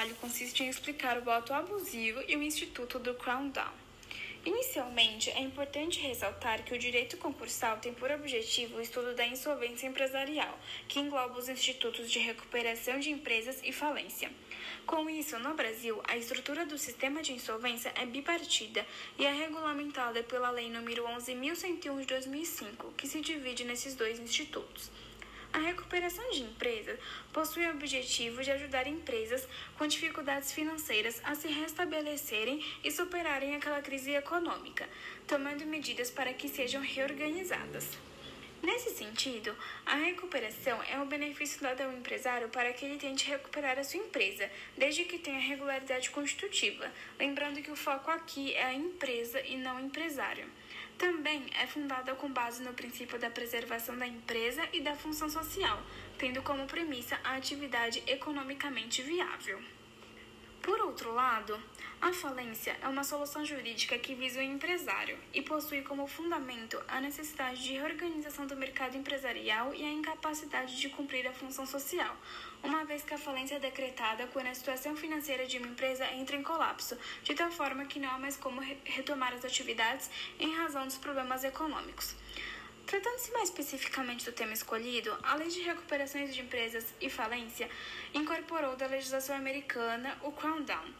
trabalho consiste em explicar o voto abusivo e o instituto do Crown Down. Inicialmente, é importante ressaltar que o direito concursal tem por objetivo o estudo da insolvência empresarial, que engloba os institutos de recuperação de empresas e falência. Com isso, no Brasil, a estrutura do sistema de insolvência é bipartida e é regulamentada pela Lei nº 11.101 de 2005, que se divide nesses dois institutos. A recuperação de empresas possui o objetivo de ajudar empresas com dificuldades financeiras a se restabelecerem e superarem aquela crise econômica, tomando medidas para que sejam reorganizadas. Nesse sentido, a recuperação é um benefício dado ao empresário para que ele tente recuperar a sua empresa, desde que tenha regularidade constitutiva, lembrando que o foco aqui é a empresa e não o empresário. Também é fundada com base no princípio da preservação da empresa e da função social, tendo como premissa a atividade economicamente viável. Por outro lado, a falência é uma solução jurídica que visa o empresário e possui como fundamento a necessidade de reorganização do mercado empresarial e a incapacidade de cumprir a função social, uma vez que a falência é decretada quando a situação financeira de uma empresa entra em colapso, de tal forma que não há mais como retomar as atividades em razão dos problemas econômicos. Tratando-se mais especificamente do tema escolhido, a Lei de Recuperações de Empresas e Falência incorporou da legislação americana o Crown Down,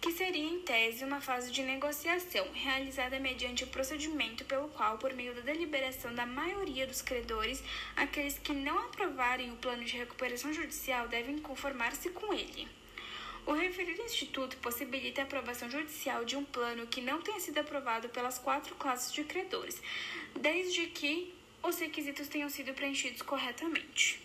que seria em tese uma fase de negociação realizada mediante o procedimento pelo qual, por meio da deliberação da maioria dos credores, aqueles que não aprovarem o plano de recuperação judicial devem conformar-se com ele. O referido instituto possibilita a aprovação judicial de um plano que não tenha sido aprovado pelas quatro classes de credores, desde que os requisitos tenham sido preenchidos corretamente.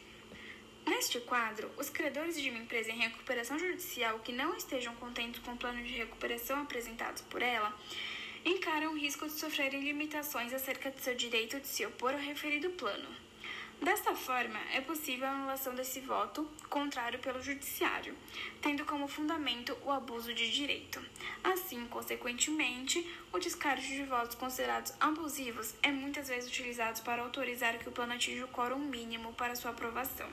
Neste quadro, os credores de uma empresa em recuperação judicial que não estejam contentes com o plano de recuperação apresentados por ela encaram o risco de sofrerem limitações acerca de seu direito de se opor ao referido plano. Desta forma, é possível a anulação desse voto contrário pelo Judiciário, tendo como fundamento o abuso de direito. Assim, consequentemente, o descarte de votos considerados abusivos é muitas vezes utilizado para autorizar que o plano atinja o quórum mínimo para sua aprovação.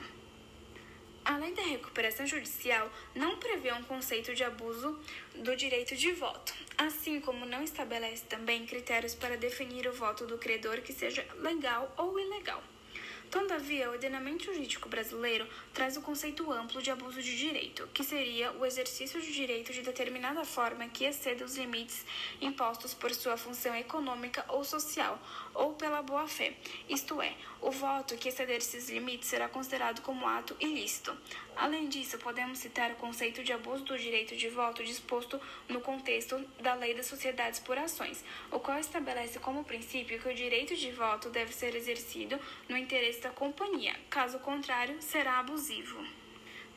A lei da recuperação judicial não prevê um conceito de abuso do direito de voto, assim como não estabelece também critérios para definir o voto do credor que seja legal ou ilegal. Todavia, o ordenamento jurídico brasileiro traz o conceito amplo de abuso de direito, que seria o exercício de direito de determinada forma que exceda os limites impostos por sua função econômica ou social, ou pela boa-fé. Isto é, o voto que exceder esses limites será considerado como ato ilícito. Além disso, podemos citar o conceito de abuso do direito de voto disposto no contexto da Lei das Sociedades por Ações, o qual estabelece como princípio que o direito de voto deve ser exercido no interesse da companhia, caso contrário, será abusivo.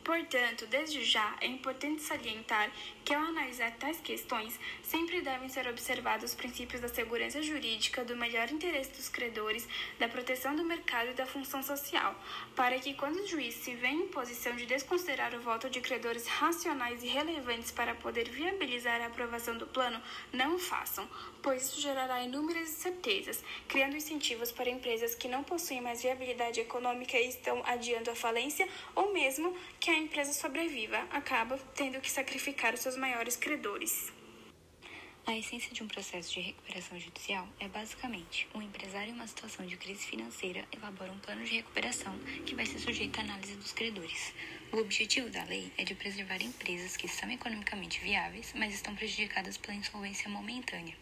Portanto, desde já é importante salientar que, ao analisar tais questões, sempre devem ser observados os princípios da segurança jurídica, do melhor interesse dos credores, da proteção do mercado e da função social, para que, quando o juiz se vê em posição de desconsiderar o voto de credores racionais e relevantes para poder viabilizar a aprovação do plano, não o façam, pois isso gerará inúmeras incertezas, criando incentivos para empresas que não possuem mais viabilidade econômica e estão adiando a falência, ou mesmo que a empresa sobreviva, acaba tendo que sacrificar os seus maiores credores. A essência de um processo de recuperação judicial é basicamente um empresário em uma situação de crise financeira elabora um plano de recuperação que vai ser sujeito à análise dos credores. O objetivo da lei é de preservar empresas que são economicamente viáveis, mas estão prejudicadas pela insolvência momentânea.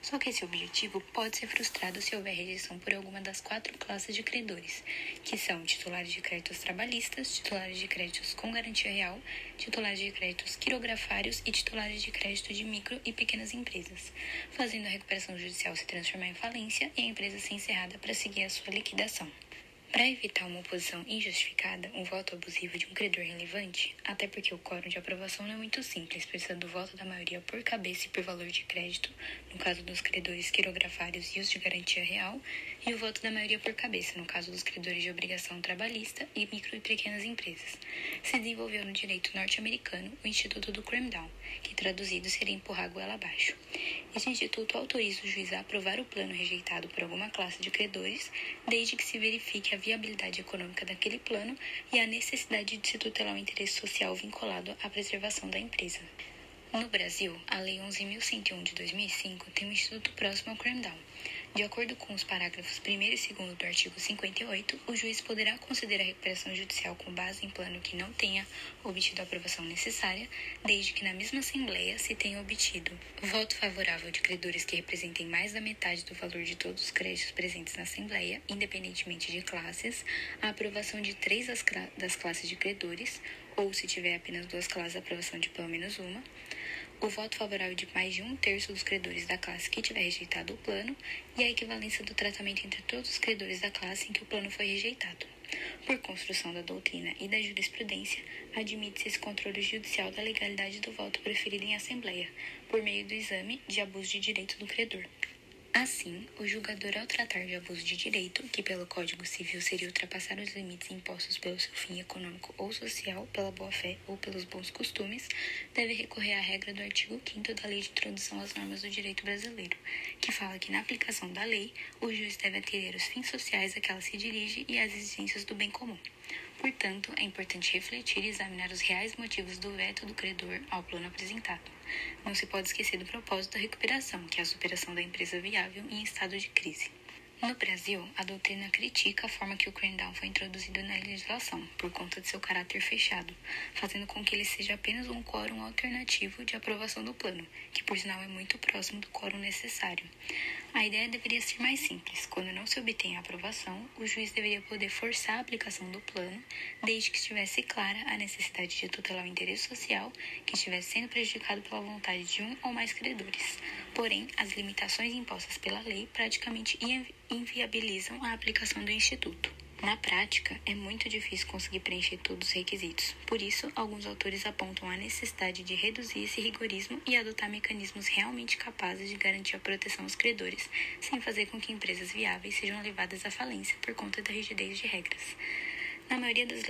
Só que esse objetivo pode ser frustrado se houver rejeição por alguma das quatro classes de credores, que são titulares de créditos trabalhistas, titulares de créditos com garantia real, titulares de créditos quirografários e titulares de crédito de micro e pequenas empresas, fazendo a recuperação judicial se transformar em falência e a empresa ser encerrada para seguir a sua liquidação. Para evitar uma oposição injustificada, um voto abusivo de um credor relevante, até porque o quórum de aprovação não é muito simples, precisa do voto da maioria por cabeça e por valor de crédito, no caso dos credores quirografários e os de garantia real, e o voto da maioria por cabeça, no caso dos credores de obrigação trabalhista e micro e pequenas empresas. Se desenvolveu no direito norte-americano o Instituto do Cramdown, que traduzido seria empurrar a goela abaixo. Este instituto autoriza o juiz a aprovar o plano rejeitado por alguma classe de credores, desde que se verifique a viabilidade econômica daquele plano e a necessidade de se tutelar o interesse social vinculado à preservação da empresa. No Brasil, a Lei 11.101 de 2005 tem um instituto próximo ao Cramdown. De acordo com os parágrafos 1 e 2 do artigo 58, o juiz poderá conceder a recuperação judicial com base em plano que não tenha obtido a aprovação necessária, desde que na mesma Assembleia se tenha obtido voto favorável de credores que representem mais da metade do valor de todos os créditos presentes na Assembleia, independentemente de classes, a aprovação de três das classes de credores, ou se tiver apenas duas classes, a aprovação de pelo menos uma o voto favorável de mais de um terço dos credores da classe que tiver rejeitado o plano e a equivalência do tratamento entre todos os credores da classe em que o plano foi rejeitado. Por construção da doutrina e da jurisprudência, admite-se esse controle judicial da legalidade do voto preferido em Assembleia, por meio do exame de abuso de direito do credor. Assim, o julgador, ao tratar de abuso de direito, que pelo Código Civil seria ultrapassar os limites impostos pelo seu fim econômico ou social, pela boa-fé ou pelos bons costumes, deve recorrer à regra do artigo 5 da Lei de Introdução às Normas do Direito Brasileiro, que fala que, na aplicação da lei, o juiz deve atender os fins sociais a que ela se dirige e às exigências do bem comum. Portanto, é importante refletir e examinar os reais motivos do veto do credor ao plano apresentado. Não se pode esquecer do propósito da recuperação, que é a superação da empresa viável em estado de crise. No Brasil, a doutrina critica a forma que o crackdown foi introduzido na legislação, por conta de seu caráter fechado, fazendo com que ele seja apenas um quórum alternativo de aprovação do plano, que por sinal é muito próximo do quórum necessário. A ideia deveria ser mais simples. Quando não se obtém a aprovação, o juiz deveria poder forçar a aplicação do plano, desde que estivesse clara a necessidade de tutelar o interesse social que estivesse sendo prejudicado pela vontade de um ou mais credores. Porém, as limitações impostas pela lei praticamente inviabilizam a aplicação do Instituto. Na prática, é muito difícil conseguir preencher todos os requisitos. Por isso, alguns autores apontam a necessidade de reduzir esse rigorismo e adotar mecanismos realmente capazes de garantir a proteção aos credores, sem fazer com que empresas viáveis sejam levadas à falência por conta da rigidez de regras. Na maioria das,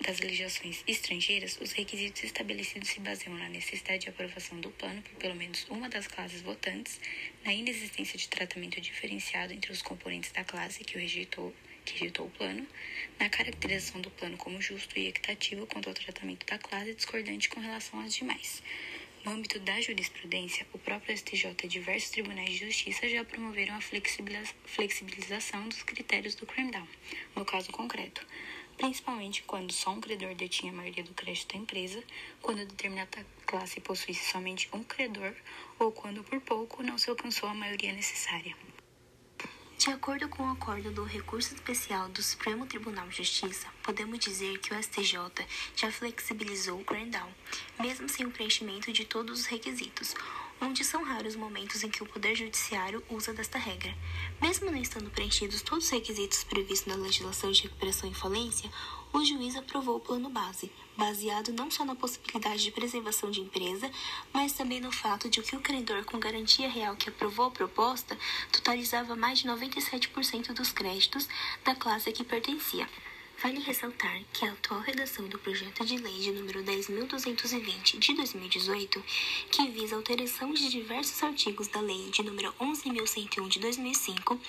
das legislações estrangeiras, os requisitos estabelecidos se baseiam na necessidade de aprovação do plano por pelo menos uma das classes votantes, na inexistência de tratamento diferenciado entre os componentes da classe que o rejeitou que rejeitou o plano, na caracterização do plano como justo e equitativo quanto ao tratamento da classe discordante com relação às demais. No âmbito da jurisprudência, o próprio STJ e diversos tribunais de justiça já promoveram a flexibilização dos critérios do cram-down, no caso concreto, principalmente quando só um credor detinha a maioria do crédito da empresa, quando determinada classe possuísse somente um credor ou quando por pouco não se alcançou a maioria necessária. De acordo com o acordo do recurso especial do Supremo Tribunal de Justiça, podemos dizer que o STJ já flexibilizou o Grandal, mesmo sem o preenchimento de todos os requisitos, onde são raros os momentos em que o Poder Judiciário usa desta regra. Mesmo não estando preenchidos todos os requisitos previstos na legislação de recuperação e falência, o juiz aprovou o plano base, baseado não só na possibilidade de preservação de empresa, mas também no fato de que o credor com garantia real que aprovou a proposta totalizava mais de 97% dos créditos da classe a que pertencia. Vale ressaltar que a atual redação do projeto de lei de número 10.220 de 2018, que visa a alteração de diversos artigos da lei de número 11.101 de 2005,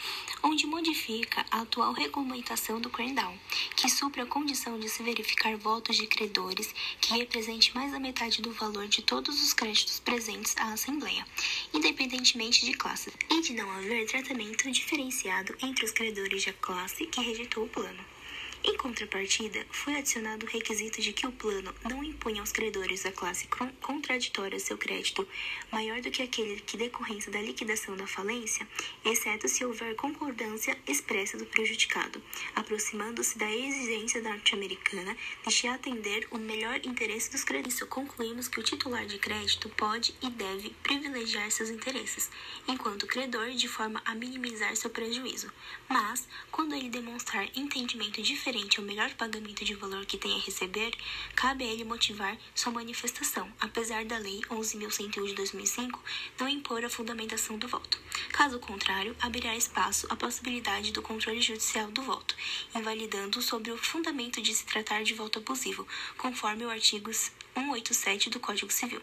onde modifica a atual regulamentação do crackdown, que supra a condição de se verificar votos de credores que represente mais da metade do valor de todos os créditos presentes à Assembleia, independentemente de classe, e de não haver tratamento diferenciado entre os credores da classe que rejeitou o plano. Em contrapartida, foi adicionado o requisito de que o plano não impunha aos credores da classe contraditória seu crédito maior do que aquele que decorrência da liquidação da falência, exceto se houver concordância expressa do prejudicado, aproximando-se da exigência norte-americana de atender o melhor interesse dos credores. Concluímos que o titular de crédito pode e deve privilegiar seus interesses, enquanto credor de forma a minimizar seu prejuízo, mas, quando ele demonstrar entendimento diferente referente ao melhor pagamento de valor que tem a receber, cabe a ele motivar sua manifestação, apesar da Lei 11.101 de 2005 não impor a fundamentação do voto. Caso contrário, abrirá espaço à possibilidade do controle judicial do voto, invalidando sobre o fundamento de se tratar de voto abusivo, conforme o artigo 187 do Código Civil.